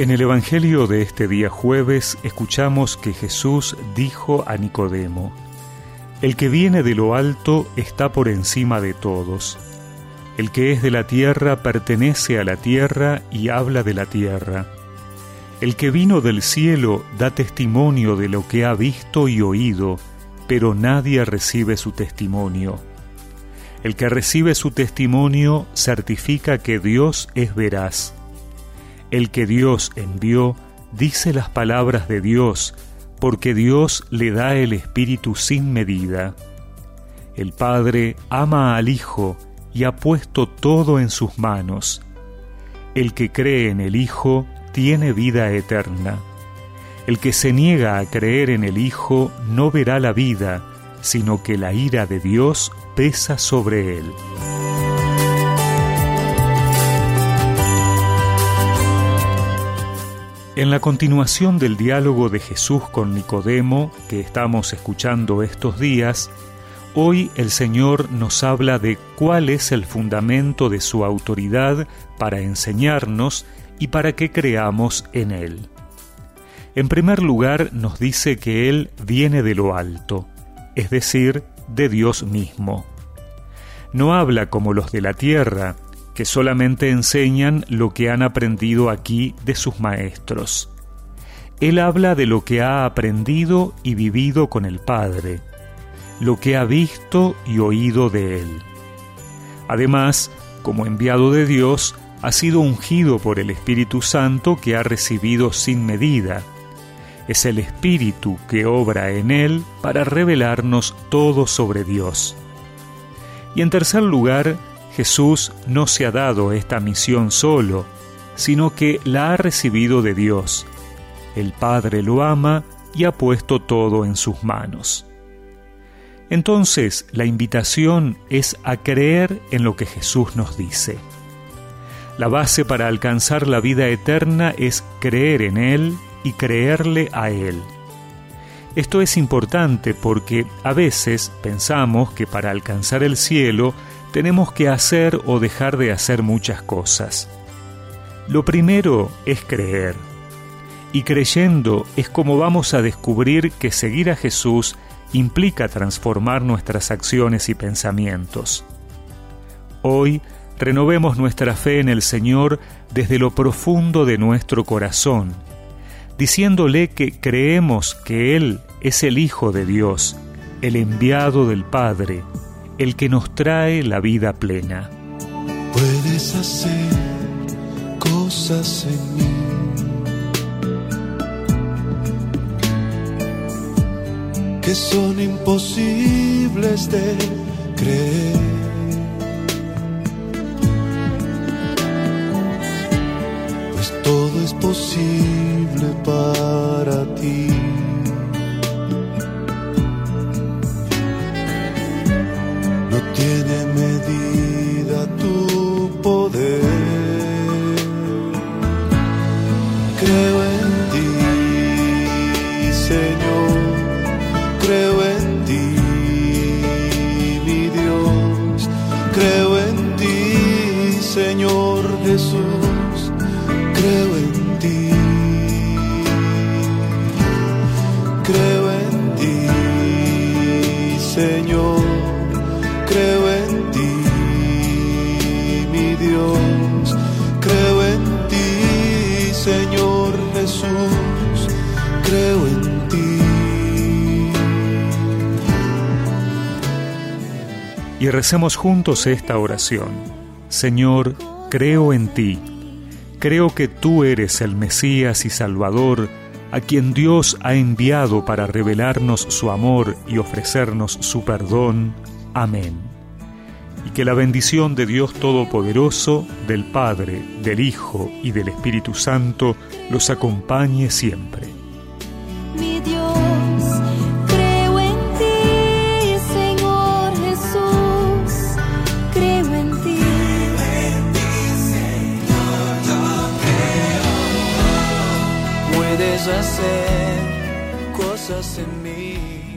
En el Evangelio de este día jueves escuchamos que Jesús dijo a Nicodemo, El que viene de lo alto está por encima de todos. El que es de la tierra pertenece a la tierra y habla de la tierra. El que vino del cielo da testimonio de lo que ha visto y oído, pero nadie recibe su testimonio. El que recibe su testimonio certifica que Dios es veraz el que Dios envió dice las palabras de Dios, porque Dios le da el Espíritu sin medida. El Padre ama al Hijo y ha puesto todo en sus manos. El que cree en el Hijo tiene vida eterna. El que se niega a creer en el Hijo no verá la vida, sino que la ira de Dios pesa sobre él. En la continuación del diálogo de Jesús con Nicodemo que estamos escuchando estos días, hoy el Señor nos habla de cuál es el fundamento de su autoridad para enseñarnos y para que creamos en Él. En primer lugar nos dice que Él viene de lo alto, es decir, de Dios mismo. No habla como los de la tierra, que solamente enseñan lo que han aprendido aquí de sus maestros. Él habla de lo que ha aprendido y vivido con el Padre, lo que ha visto y oído de Él. Además, como enviado de Dios, ha sido ungido por el Espíritu Santo que ha recibido sin medida. Es el Espíritu que obra en Él para revelarnos todo sobre Dios. Y en tercer lugar, Jesús no se ha dado esta misión solo, sino que la ha recibido de Dios. El Padre lo ama y ha puesto todo en sus manos. Entonces, la invitación es a creer en lo que Jesús nos dice. La base para alcanzar la vida eterna es creer en Él y creerle a Él. Esto es importante porque a veces pensamos que para alcanzar el cielo tenemos que hacer o dejar de hacer muchas cosas. Lo primero es creer. Y creyendo es como vamos a descubrir que seguir a Jesús implica transformar nuestras acciones y pensamientos. Hoy renovemos nuestra fe en el Señor desde lo profundo de nuestro corazón, diciéndole que creemos que Él es el Hijo de Dios, el enviado del Padre, el que nos trae la vida plena. Puedes hacer cosas en mí. que son imposibles de creer. Pues todo es posible para ti. Tiene medida tu poder. Y recemos juntos esta oración. Señor, creo en ti. Creo que tú eres el Mesías y Salvador, a quien Dios ha enviado para revelarnos su amor y ofrecernos su perdón. Amén. Y que la bendición de Dios Todopoderoso, del Padre, del Hijo y del Espíritu Santo los acompañe siempre. hacer cosas en mí.